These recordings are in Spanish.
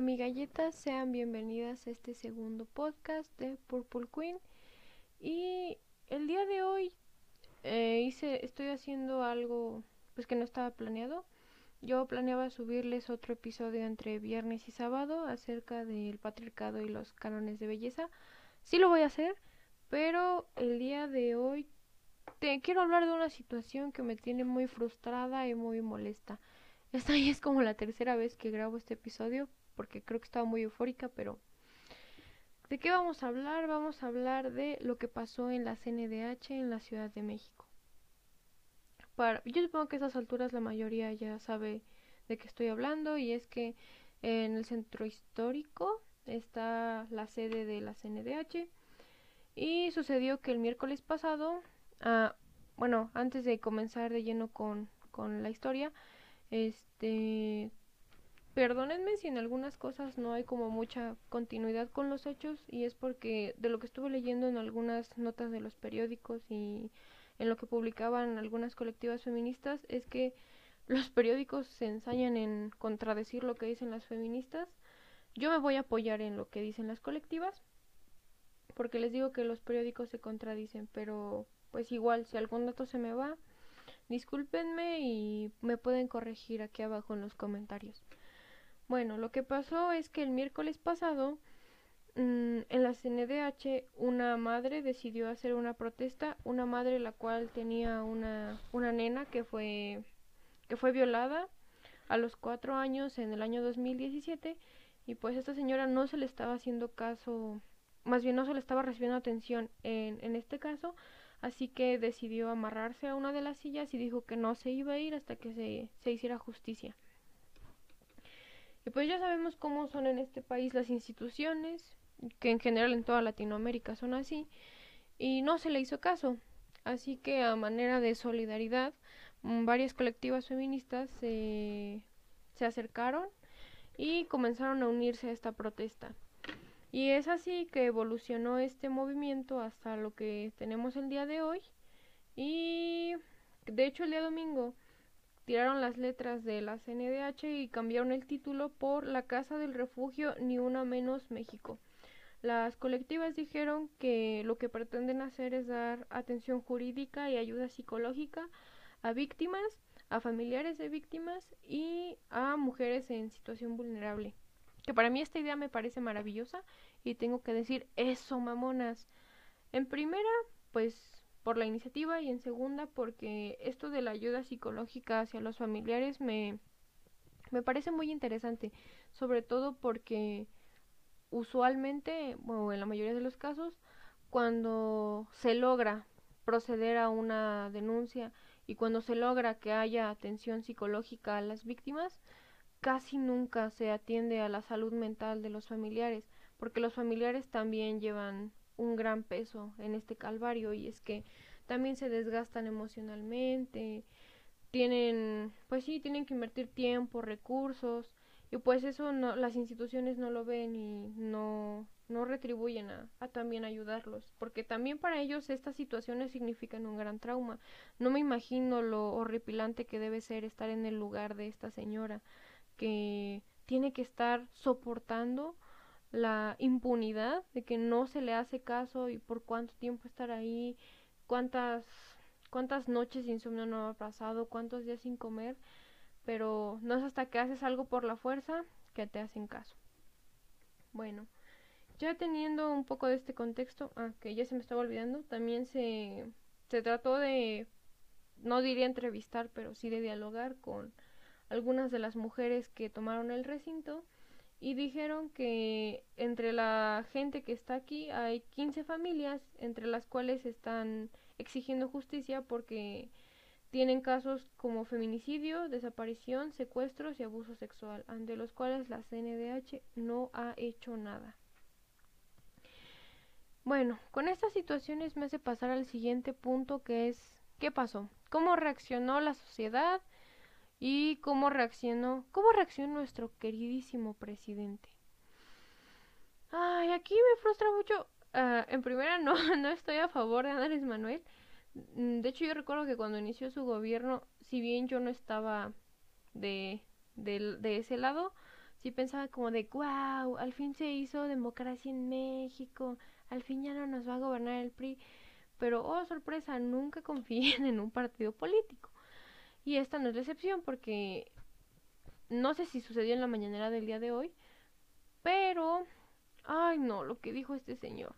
Amigalletas, sean bienvenidas a este segundo podcast de Purple Queen. Y el día de hoy eh, hice, estoy haciendo algo pues que no estaba planeado. Yo planeaba subirles otro episodio entre viernes y sábado acerca del patriarcado y los cánones de belleza. Sí lo voy a hacer, pero el día de hoy te quiero hablar de una situación que me tiene muy frustrada y muy molesta. Esta ya es como la tercera vez que grabo este episodio porque creo que estaba muy eufórica, pero ¿de qué vamos a hablar? Vamos a hablar de lo que pasó en la CNDH en la Ciudad de México. Para, yo supongo que a esas alturas la mayoría ya sabe de qué estoy hablando y es que en el centro histórico está la sede de la CNDH y sucedió que el miércoles pasado, ah, bueno, antes de comenzar de lleno con, con la historia, este Perdónenme si en algunas cosas no hay como mucha continuidad con los hechos y es porque de lo que estuve leyendo en algunas notas de los periódicos y en lo que publicaban algunas colectivas feministas es que los periódicos se ensañan en contradecir lo que dicen las feministas. Yo me voy a apoyar en lo que dicen las colectivas porque les digo que los periódicos se contradicen, pero pues igual si algún dato se me va, discúlpenme y me pueden corregir aquí abajo en los comentarios. Bueno, lo que pasó es que el miércoles pasado mm, en la CNDH una madre decidió hacer una protesta, una madre la cual tenía una, una nena que fue, que fue violada a los cuatro años en el año 2017 y pues esta señora no se le estaba haciendo caso, más bien no se le estaba recibiendo atención en, en este caso, así que decidió amarrarse a una de las sillas y dijo que no se iba a ir hasta que se, se hiciera justicia. Y pues ya sabemos cómo son en este país las instituciones, que en general en toda Latinoamérica son así, y no se le hizo caso. Así que a manera de solidaridad, mm, varias colectivas feministas se, se acercaron y comenzaron a unirse a esta protesta. Y es así que evolucionó este movimiento hasta lo que tenemos el día de hoy. Y de hecho el día domingo tiraron las letras de la CNDH y cambiaron el título por La Casa del Refugio Ni Una Menos México. Las colectivas dijeron que lo que pretenden hacer es dar atención jurídica y ayuda psicológica a víctimas, a familiares de víctimas y a mujeres en situación vulnerable. Que para mí esta idea me parece maravillosa y tengo que decir eso, mamonas. En primera, pues por la iniciativa y en segunda porque esto de la ayuda psicológica hacia los familiares me, me parece muy interesante, sobre todo porque usualmente, o en la mayoría de los casos, cuando se logra proceder a una denuncia y cuando se logra que haya atención psicológica a las víctimas, casi nunca se atiende a la salud mental de los familiares, porque los familiares también llevan un gran peso en este calvario y es que también se desgastan emocionalmente, tienen, pues sí, tienen que invertir tiempo, recursos y pues eso no, las instituciones no lo ven y no, no retribuyen a, a también ayudarlos, porque también para ellos estas situaciones significan un gran trauma. No me imagino lo horripilante que debe ser estar en el lugar de esta señora que tiene que estar soportando la impunidad de que no se le hace caso y por cuánto tiempo estar ahí, cuántas cuántas noches de insomnio no ha pasado, cuántos días sin comer, pero no es hasta que haces algo por la fuerza que te hacen caso. Bueno, ya teniendo un poco de este contexto, ah, que ya se me estaba olvidando, también se, se trató de, no diría entrevistar, pero sí de dialogar con algunas de las mujeres que tomaron el recinto y dijeron que entre la gente que está aquí hay 15 familias, entre las cuales están exigiendo justicia porque tienen casos como feminicidio, desaparición, secuestros y abuso sexual, ante los cuales la CNDH no ha hecho nada. Bueno, con estas situaciones me hace pasar al siguiente punto que es ¿qué pasó? ¿Cómo reaccionó la sociedad? Y cómo reaccionó, cómo reaccionó nuestro queridísimo presidente. Ay, aquí me frustra mucho. Uh, en primera, no, no estoy a favor de Andrés Manuel. Mm, de hecho, yo recuerdo que cuando inició su gobierno, si bien yo no estaba de, de, de ese lado, sí pensaba como de, wow, al fin se hizo democracia en México, al fin ya no nos va a gobernar el PRI. Pero, oh sorpresa, nunca confíen en un partido político. Y esta no es la excepción porque no sé si sucedió en la mañanera del día de hoy, pero, ay no, lo que dijo este señor.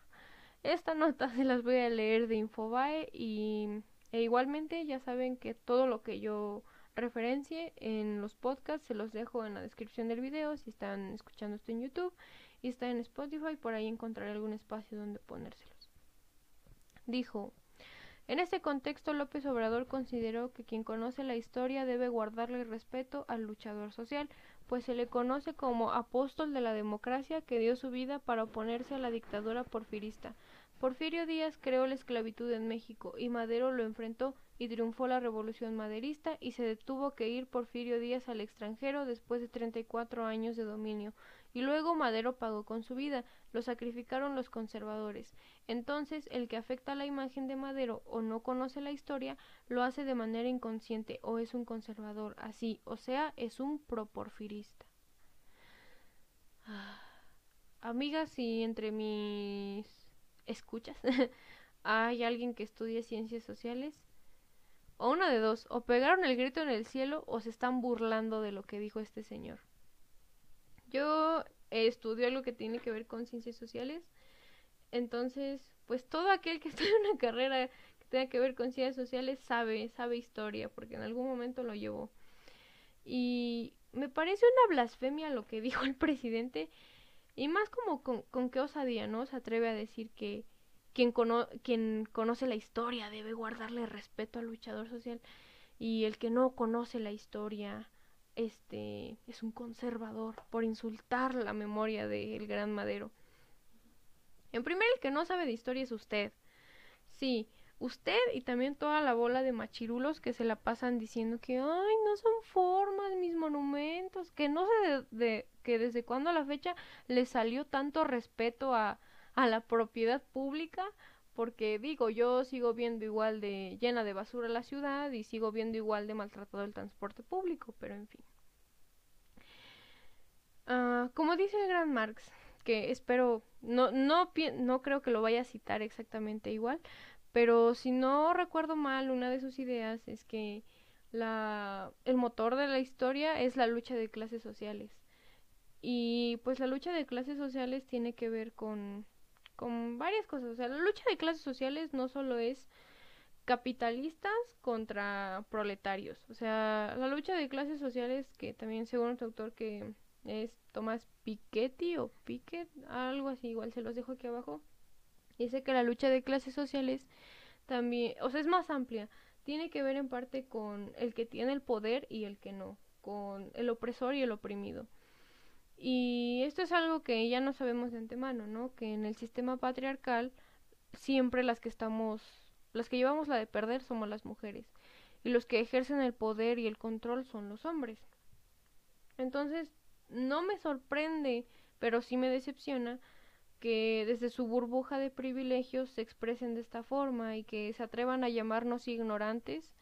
Esta nota se las voy a leer de Infobae y e igualmente ya saben que todo lo que yo referencie en los podcasts se los dejo en la descripción del video si están escuchando esto en YouTube y está en Spotify, por ahí encontraré algún espacio donde ponérselos. Dijo, en este contexto López Obrador consideró que quien conoce la historia debe guardarle respeto al luchador social, pues se le conoce como apóstol de la democracia que dio su vida para oponerse a la dictadura porfirista. Porfirio Díaz creó la esclavitud en México y Madero lo enfrentó y triunfó la revolución maderista y se detuvo que ir Porfirio Díaz al extranjero después de 34 años de dominio. Y luego Madero pagó con su vida, lo sacrificaron los conservadores. Entonces, el que afecta la imagen de Madero o no conoce la historia, lo hace de manera inconsciente o es un conservador, así, o sea, es un proporfirista. Ah, amigas, si entre mis escuchas, hay alguien que estudie ciencias sociales, o una de dos, o pegaron el grito en el cielo o se están burlando de lo que dijo este señor. Yo estudio algo que tiene que ver con ciencias sociales, entonces, pues todo aquel que estudia una carrera que tenga que ver con ciencias sociales sabe, sabe historia, porque en algún momento lo llevó. Y me parece una blasfemia lo que dijo el presidente y más como con, con qué osadía, ¿no? Se atreve a decir que quien, quien conoce la historia debe guardarle respeto al luchador social y el que no conoce la historia este es un conservador por insultar la memoria del gran Madero. En primer, el que no sabe de historia es usted. Sí, usted y también toda la bola de machirulos que se la pasan diciendo que ay no son formas mis monumentos que no sé de, que desde cuándo a la fecha le salió tanto respeto a, a la propiedad pública porque digo yo sigo viendo igual de llena de basura la ciudad y sigo viendo igual de maltratado el transporte público pero en fin uh, como dice el gran Marx que espero no no no creo que lo vaya a citar exactamente igual pero si no recuerdo mal, una de sus ideas es que la, el motor de la historia es la lucha de clases sociales. Y pues la lucha de clases sociales tiene que ver con, con varias cosas. O sea, la lucha de clases sociales no solo es capitalistas contra proletarios. O sea, la lucha de clases sociales, que también según otro autor que es Tomás Piketty o Piquet, algo así, igual se los dejo aquí abajo, Dice que la lucha de clases sociales también, o sea, es más amplia. Tiene que ver en parte con el que tiene el poder y el que no, con el opresor y el oprimido. Y esto es algo que ya no sabemos de antemano, ¿no? Que en el sistema patriarcal siempre las que estamos, las que llevamos la de perder somos las mujeres y los que ejercen el poder y el control son los hombres. Entonces, no me sorprende, pero sí me decepciona que desde su burbuja de privilegios se expresen de esta forma y que se atrevan a llamarnos ignorantes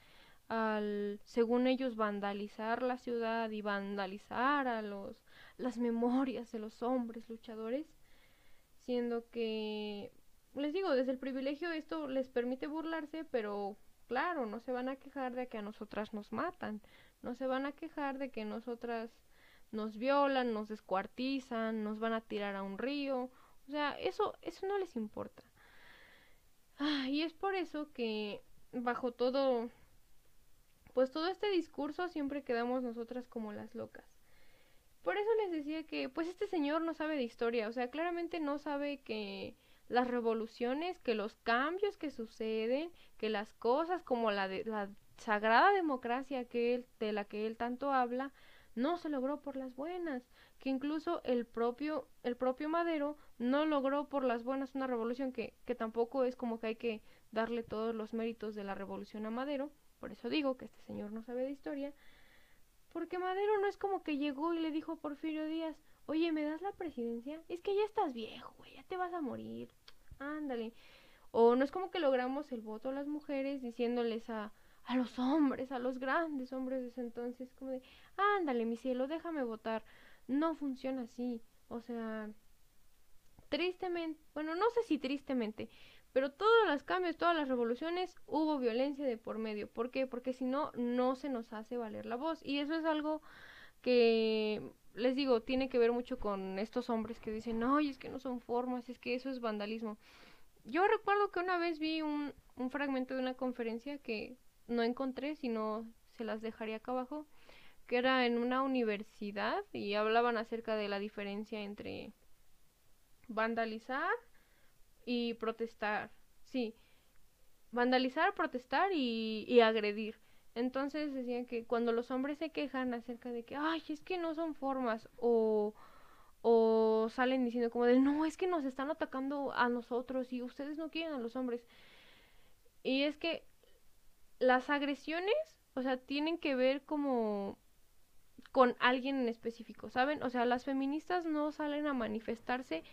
al, según ellos, vandalizar la ciudad y vandalizar a los las memorias de los hombres luchadores, siendo que les digo, desde el privilegio esto les permite burlarse, pero claro, no se van a quejar de que a nosotras nos matan, no se van a quejar de que nosotras nos violan, nos descuartizan, nos van a tirar a un río o sea, eso, eso no les importa. Ah, y es por eso que bajo todo, pues todo este discurso siempre quedamos nosotras como las locas. Por eso les decía que, pues este señor no sabe de historia, o sea, claramente no sabe que las revoluciones, que los cambios que suceden, que las cosas como la de la sagrada democracia que él, de la que él tanto habla, no se logró por las buenas, que incluso el propio, el propio Madero no logró por las buenas una revolución que, que tampoco es como que hay que darle todos los méritos de la revolución a Madero, por eso digo que este señor no sabe de historia, porque Madero no es como que llegó y le dijo a Porfirio Díaz, oye, ¿me das la presidencia? Es que ya estás viejo, güey, ya te vas a morir, ándale. O no es como que logramos el voto a las mujeres diciéndoles a, a los hombres, a los grandes hombres de ese entonces, como de, ándale, mi cielo, déjame votar. no funciona así. O sea, tristemente, bueno, no sé si tristemente, pero todos los cambios, todas las revoluciones, hubo violencia de por medio. ¿Por qué? Porque si no, no se nos hace valer la voz. Y eso es algo que, les digo, tiene que ver mucho con estos hombres que dicen, no, es que no son formas, es que eso es vandalismo. Yo recuerdo que una vez vi un, un fragmento de una conferencia que no encontré, sino se las dejaría acá abajo, que era en una universidad y hablaban acerca de la diferencia entre vandalizar y protestar. Sí, vandalizar, protestar y, y agredir. Entonces decían que cuando los hombres se quejan acerca de que, ay, es que no son formas o, o salen diciendo como de, no, es que nos están atacando a nosotros y ustedes no quieren a los hombres. Y es que las agresiones, o sea, tienen que ver como con alguien en específico, ¿saben? O sea, las feministas no salen a manifestarse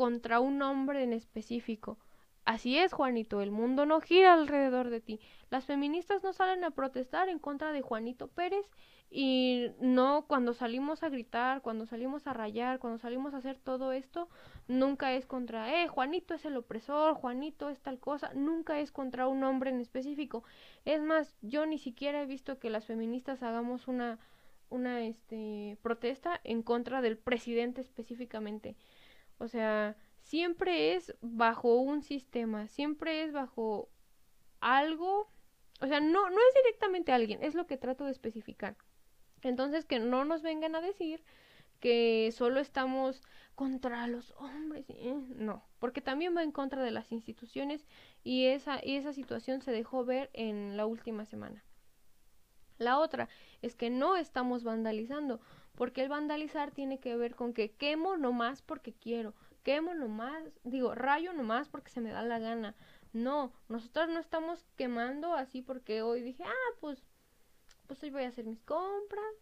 contra un hombre en específico. Así es, Juanito, el mundo no gira alrededor de ti. Las feministas no salen a protestar en contra de Juanito Pérez y no cuando salimos a gritar, cuando salimos a rayar, cuando salimos a hacer todo esto, nunca es contra, eh, Juanito es el opresor, Juanito es tal cosa, nunca es contra un hombre en específico. Es más, yo ni siquiera he visto que las feministas hagamos una una este protesta en contra del presidente específicamente. O sea, siempre es bajo un sistema, siempre es bajo algo, o sea, no, no es directamente alguien, es lo que trato de especificar. Entonces, que no nos vengan a decir que solo estamos contra los hombres, ¿eh? no, porque también va en contra de las instituciones y esa, y esa situación se dejó ver en la última semana. La otra es que no estamos vandalizando, porque el vandalizar tiene que ver con que quemo nomás porque quiero, quemo nomás, digo, rayo nomás porque se me da la gana. No, nosotros no estamos quemando así porque hoy dije, ah, pues, pues hoy voy a hacer mis compras,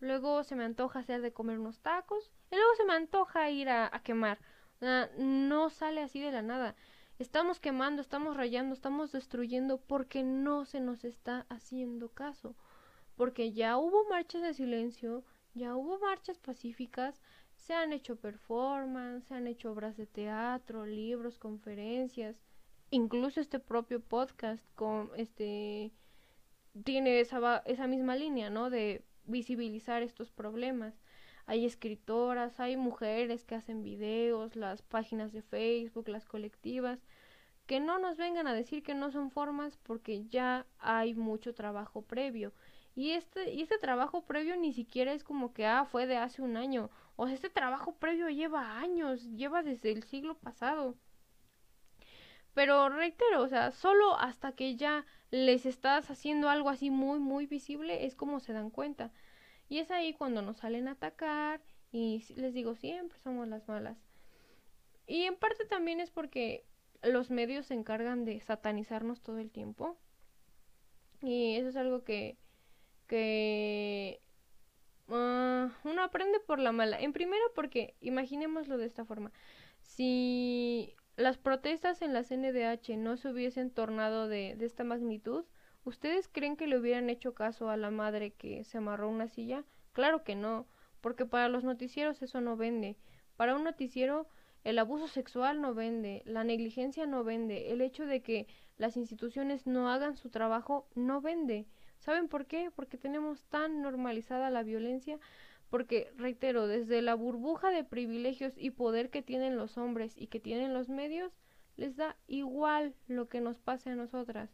luego se me antoja hacer de comer unos tacos, y luego se me antoja ir a, a quemar. no sale así de la nada. Estamos quemando, estamos rayando, estamos destruyendo porque no se nos está haciendo caso. Porque ya hubo marchas de silencio, ya hubo marchas pacíficas, se han hecho performances, se han hecho obras de teatro, libros, conferencias, incluso este propio podcast con este tiene esa, esa misma línea, ¿no? De visibilizar estos problemas. Hay escritoras, hay mujeres que hacen videos, las páginas de Facebook, las colectivas, que no nos vengan a decir que no son formas porque ya hay mucho trabajo previo y este, y este trabajo previo ni siquiera es como que, ah, fue de hace un año. O sea, este trabajo previo lleva años, lleva desde el siglo pasado. Pero reitero, o sea, solo hasta que ya les estás haciendo algo así muy, muy visible es como se dan cuenta. Y es ahí cuando nos salen a atacar y les digo, siempre somos las malas. Y en parte también es porque los medios se encargan de satanizarnos todo el tiempo. Y eso es algo que que uh, uno aprende por la mala. En primera porque, imaginémoslo de esta forma, si las protestas en la CNDH no se hubiesen tornado de, de esta magnitud, ¿ustedes creen que le hubieran hecho caso a la madre que se amarró una silla? Claro que no, porque para los noticieros eso no vende. Para un noticiero el abuso sexual no vende, la negligencia no vende, el hecho de que las instituciones no hagan su trabajo no vende. ¿Saben por qué? Porque tenemos tan normalizada la violencia, porque, reitero, desde la burbuja de privilegios y poder que tienen los hombres y que tienen los medios, les da igual lo que nos pase a nosotras.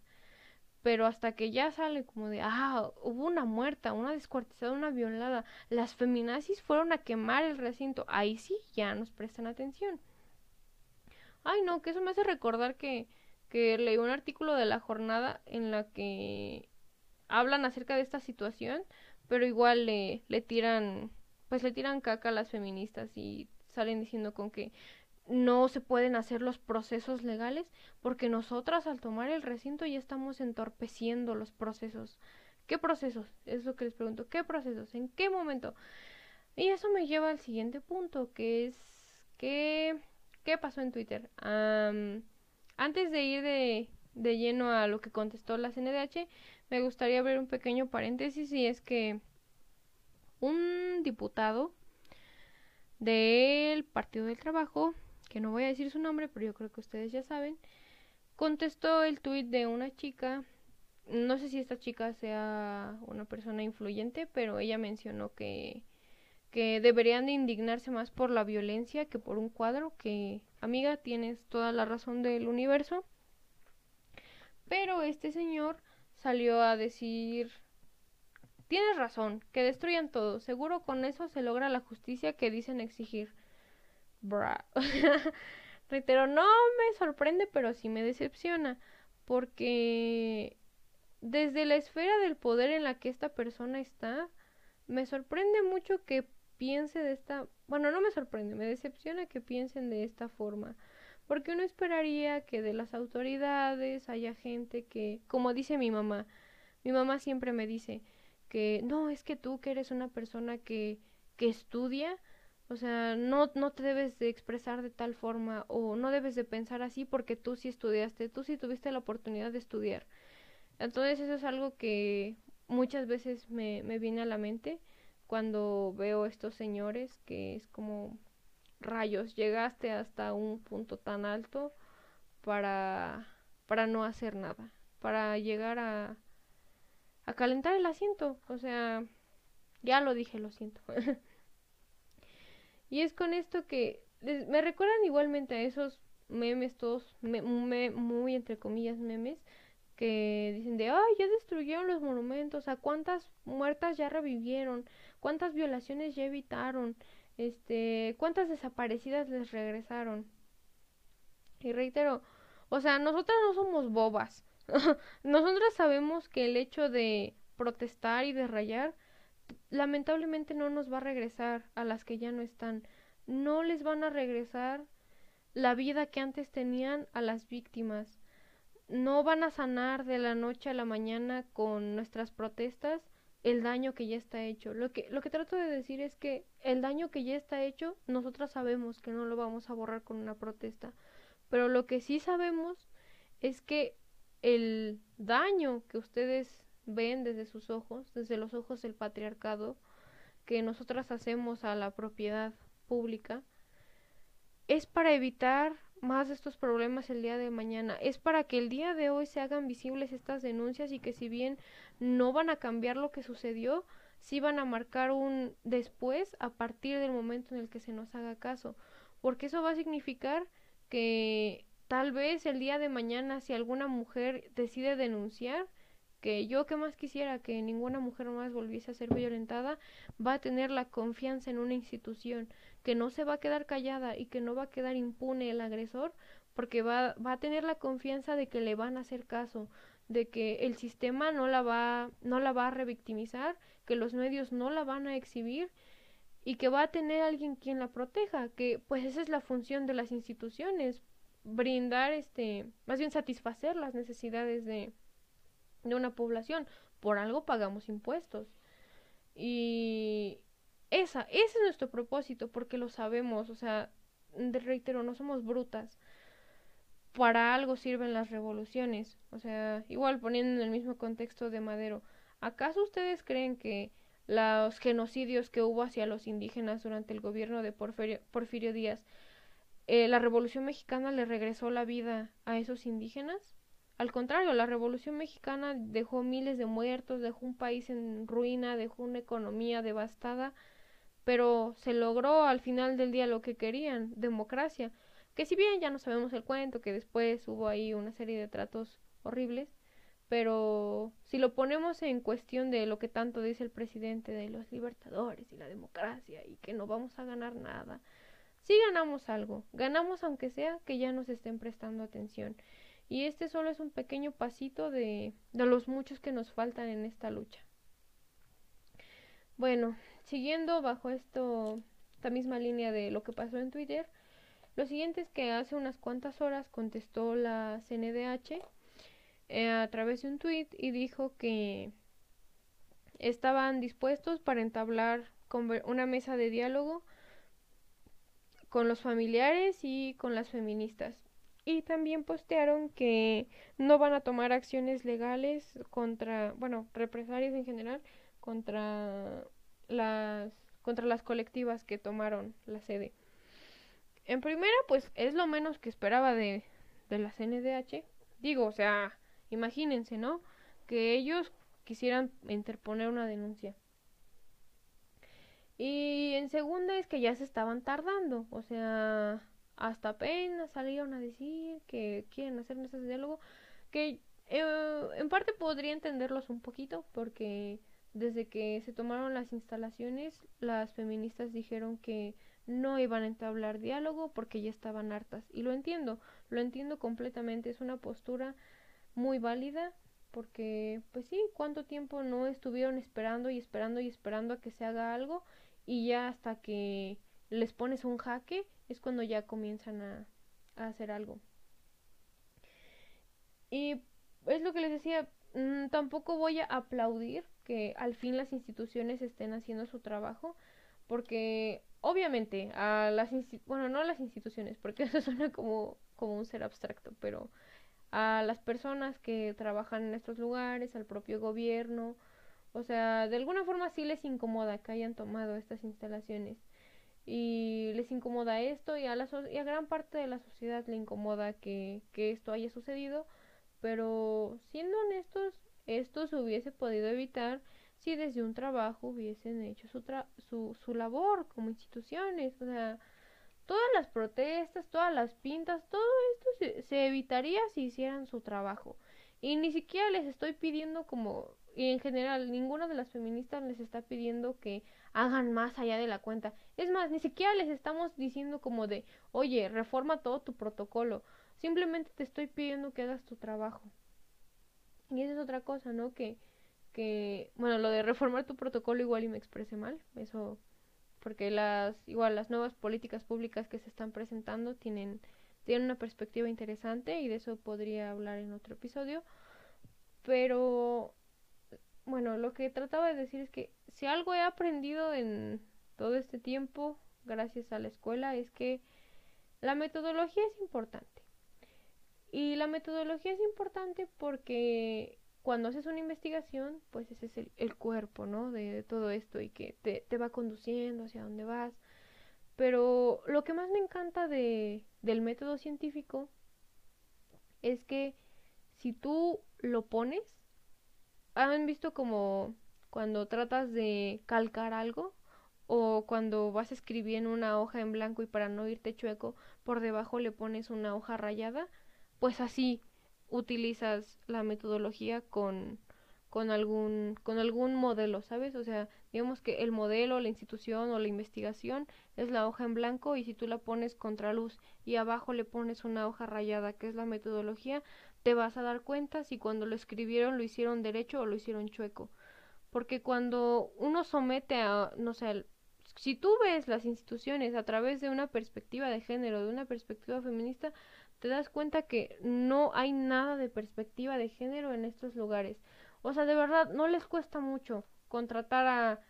Pero hasta que ya sale como de, ah, hubo una muerta, una descuartizada, una violada, las feminazis fueron a quemar el recinto, ahí sí ya nos prestan atención. Ay, no, que eso me hace recordar que, que leí un artículo de la jornada en la que hablan acerca de esta situación, pero igual le, le tiran, pues le tiran caca a las feministas y salen diciendo con que no se pueden hacer los procesos legales porque nosotras al tomar el recinto ya estamos entorpeciendo los procesos. ¿Qué procesos? Es lo que les pregunto. ¿Qué procesos? ¿En qué momento? Y eso me lleva al siguiente punto, que es que ¿qué pasó en Twitter? antes de ir de, de lleno a lo que contestó la CNDH, me gustaría abrir un pequeño paréntesis y es que un diputado del Partido del Trabajo, que no voy a decir su nombre, pero yo creo que ustedes ya saben, contestó el tuit de una chica, no sé si esta chica sea una persona influyente, pero ella mencionó que que deberían de indignarse más por la violencia que por un cuadro, que amiga, tienes toda la razón del universo. Pero este señor salió a decir, tienes razón, que destruyan todo, seguro con eso se logra la justicia que dicen exigir. Bra. Reitero, no me sorprende, pero sí me decepciona, porque desde la esfera del poder en la que esta persona está, me sorprende mucho que piense de esta, bueno, no me sorprende, me decepciona que piensen de esta forma, porque uno esperaría que de las autoridades haya gente que, como dice mi mamá, mi mamá siempre me dice que no, es que tú que eres una persona que, que estudia, o sea, no, no te debes de expresar de tal forma o no debes de pensar así porque tú sí estudiaste, tú sí tuviste la oportunidad de estudiar. Entonces eso es algo que muchas veces me, me viene a la mente cuando veo estos señores que es como rayos, llegaste hasta un punto tan alto para para no hacer nada, para llegar a a calentar el asiento, o sea, ya lo dije, lo siento. y es con esto que me recuerdan igualmente a esos memes todos muy entre comillas memes que dicen de, ay, ya destruyeron los monumentos, a cuántas muertas ya revivieron, cuántas violaciones ya evitaron, este, cuántas desaparecidas les regresaron. Y reitero, o sea, nosotras no somos bobas. nosotras sabemos que el hecho de protestar y de rayar, lamentablemente no nos va a regresar a las que ya no están. No les van a regresar la vida que antes tenían a las víctimas no van a sanar de la noche a la mañana con nuestras protestas el daño que ya está hecho. Lo que, lo que trato de decir es que el daño que ya está hecho, nosotras sabemos que no lo vamos a borrar con una protesta. Pero lo que sí sabemos es que el daño que ustedes ven desde sus ojos, desde los ojos del patriarcado, que nosotras hacemos a la propiedad pública, es para evitar más estos problemas el día de mañana. Es para que el día de hoy se hagan visibles estas denuncias y que si bien no van a cambiar lo que sucedió, sí van a marcar un después a partir del momento en el que se nos haga caso. Porque eso va a significar que tal vez el día de mañana si alguna mujer decide denunciar, que yo que más quisiera que ninguna mujer más volviese a ser violentada, va a tener la confianza en una institución, que no se va a quedar callada y que no va a quedar impune el agresor, porque va, va a tener la confianza de que le van a hacer caso, de que el sistema no la va, no la va a revictimizar, que los medios no la van a exhibir y que va a tener alguien quien la proteja, que pues esa es la función de las instituciones, brindar este, más bien satisfacer las necesidades de, de una población. Por algo pagamos impuestos. Y, esa, ese es nuestro propósito, porque lo sabemos, o sea, reitero, no somos brutas. Para algo sirven las revoluciones, o sea, igual poniendo en el mismo contexto de Madero. ¿Acaso ustedes creen que los genocidios que hubo hacia los indígenas durante el gobierno de Porfirio, Porfirio Díaz, eh, la Revolución Mexicana le regresó la vida a esos indígenas? Al contrario, la Revolución Mexicana dejó miles de muertos, dejó un país en ruina, dejó una economía devastada pero se logró al final del día lo que querían, democracia. Que si bien ya no sabemos el cuento, que después hubo ahí una serie de tratos horribles, pero si lo ponemos en cuestión de lo que tanto dice el presidente de los libertadores y la democracia y que no vamos a ganar nada, sí ganamos algo, ganamos aunque sea que ya nos estén prestando atención. Y este solo es un pequeño pasito de, de los muchos que nos faltan en esta lucha. Bueno, siguiendo bajo esto, esta misma línea de lo que pasó en Twitter, lo siguiente es que hace unas cuantas horas contestó la CNDH eh, a través de un tweet y dijo que estaban dispuestos para entablar una mesa de diálogo con los familiares y con las feministas. Y también postearon que no van a tomar acciones legales contra, bueno, represalias en general contra las contra las colectivas que tomaron la sede. En primera, pues es lo menos que esperaba de, de la CNDH. Digo, o sea, imagínense, ¿no? Que ellos quisieran interponer una denuncia. Y en segunda es que ya se estaban tardando, o sea, hasta apenas salieron a decir que quieren hacer mesas de diálogo, que eh, en parte podría entenderlos un poquito, porque desde que se tomaron las instalaciones, las feministas dijeron que no iban a entablar diálogo porque ya estaban hartas. Y lo entiendo, lo entiendo completamente, es una postura muy válida porque pues sí, cuánto tiempo no estuvieron esperando y esperando y esperando a que se haga algo y ya hasta que les pones un jaque es cuando ya comienzan a, a hacer algo. Y es lo que les decía, mm, tampoco voy a aplaudir que al fin las instituciones estén haciendo su trabajo, porque obviamente a las bueno no a las instituciones porque eso suena como como un ser abstracto pero a las personas que trabajan en estos lugares al propio gobierno o sea de alguna forma sí les incomoda que hayan tomado estas instalaciones y les incomoda esto y a la y a gran parte de la sociedad le incomoda que que esto haya sucedido pero siendo honestos esto se hubiese podido evitar si desde un trabajo hubiesen hecho su, su, su labor como instituciones. O sea, todas las protestas, todas las pintas, todo esto se, se, evitaría si hicieran su trabajo. Y ni siquiera les estoy pidiendo como, y en general, ninguna de las feministas les está pidiendo que hagan más allá de la cuenta. Es más, ni siquiera les estamos diciendo como de, oye, reforma todo tu protocolo. Simplemente te estoy pidiendo que hagas tu trabajo. Y esa es otra cosa, ¿no? Que que, bueno, lo de reformar tu protocolo igual y me expresé mal, eso, porque las, igual las nuevas políticas públicas que se están presentando tienen, tienen una perspectiva interesante y de eso podría hablar en otro episodio, pero, bueno, lo que trataba de decir es que si algo he aprendido en todo este tiempo, gracias a la escuela, es que la metodología es importante. Y la metodología es importante porque cuando haces una investigación, pues ese es el, cuerpo, ¿no? De, todo esto y que te, te, va conduciendo hacia dónde vas. Pero lo que más me encanta de, del método científico es que si tú lo pones, han visto como cuando tratas de calcar algo o cuando vas a escribir en una hoja en blanco y para no irte chueco, por debajo le pones una hoja rayada, pues así utilizas la metodología con, con algún con algún modelo, ¿sabes? O sea, digamos que el modelo, la institución o la investigación es la hoja en blanco y si tú la pones contra luz y abajo le pones una hoja rayada, que es la metodología, te vas a dar cuenta si cuando lo escribieron lo hicieron derecho o lo hicieron chueco. Porque cuando uno somete a, no sé, si tú ves las instituciones a través de una perspectiva de género, de una perspectiva feminista, te das cuenta que no hay nada de perspectiva de género en estos lugares. O sea, de verdad, no les cuesta mucho contratar a,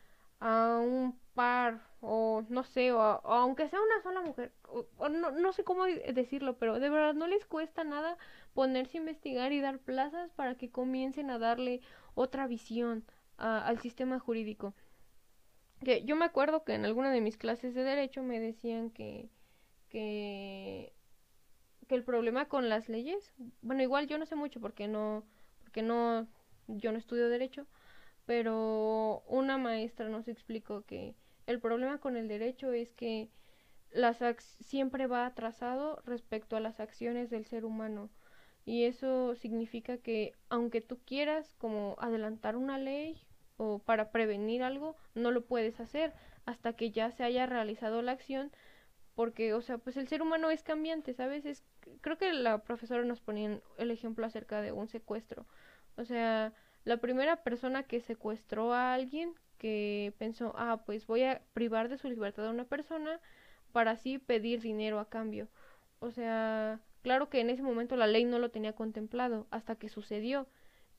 a un par o no sé, o, aunque sea una sola mujer, o, no, no sé cómo decirlo, pero de verdad no les cuesta nada ponerse a investigar y dar plazas para que comiencen a darle otra visión al sistema jurídico. Que yo me acuerdo que en alguna de mis clases de derecho me decían que que que el problema con las leyes, bueno, igual yo no sé mucho porque no, porque no, yo no estudio derecho, pero una maestra nos explicó que el problema con el derecho es que las siempre va atrasado respecto a las acciones del ser humano. Y eso significa que aunque tú quieras como adelantar una ley o para prevenir algo, no lo puedes hacer hasta que ya se haya realizado la acción porque, o sea, pues el ser humano es cambiante, ¿sabes? Es, creo que la profesora nos ponía el ejemplo acerca de un secuestro. O sea, la primera persona que secuestró a alguien que pensó, ah, pues voy a privar de su libertad a una persona para así pedir dinero a cambio. O sea, claro que en ese momento la ley no lo tenía contemplado hasta que sucedió.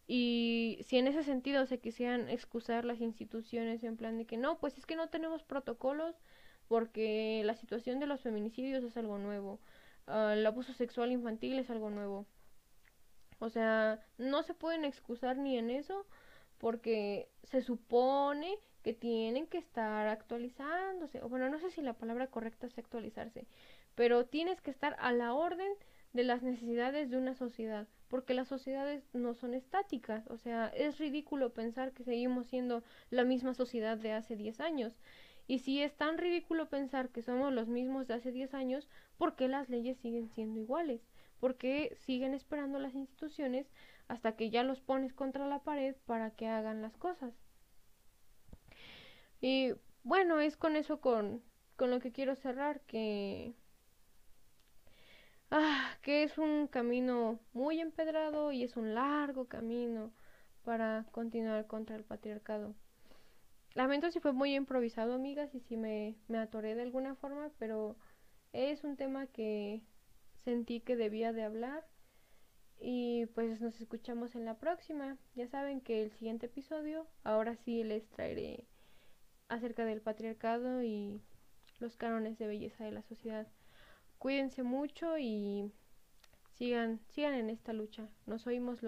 Y si en ese sentido se quisieran excusar las instituciones en plan de que no, pues es que no tenemos protocolos porque la situación de los feminicidios es algo nuevo, uh, el abuso sexual infantil es algo nuevo. O sea, no se pueden excusar ni en eso porque se supone que tienen que estar actualizándose. O bueno, no sé si la palabra correcta es actualizarse, pero tienes que estar a la orden de las necesidades de una sociedad, porque las sociedades no son estáticas, o sea, es ridículo pensar que seguimos siendo la misma sociedad de hace 10 años. Y si es tan ridículo pensar que somos los mismos de hace 10 años, ¿por qué las leyes siguen siendo iguales? ¿Por qué siguen esperando las instituciones hasta que ya los pones contra la pared para que hagan las cosas? Y bueno, es con eso con, con lo que quiero cerrar, que ah, que es un camino muy empedrado y es un largo camino para continuar contra el patriarcado. Lamento si fue muy improvisado, amigas, y si me, me atoré de alguna forma, pero es un tema que sentí que debía de hablar. Y pues nos escuchamos en la próxima. Ya saben que el siguiente episodio, ahora sí les traeré acerca del patriarcado y los cánones de belleza de la sociedad cuídense mucho y sigan, sigan en esta lucha. Nos oímos luego.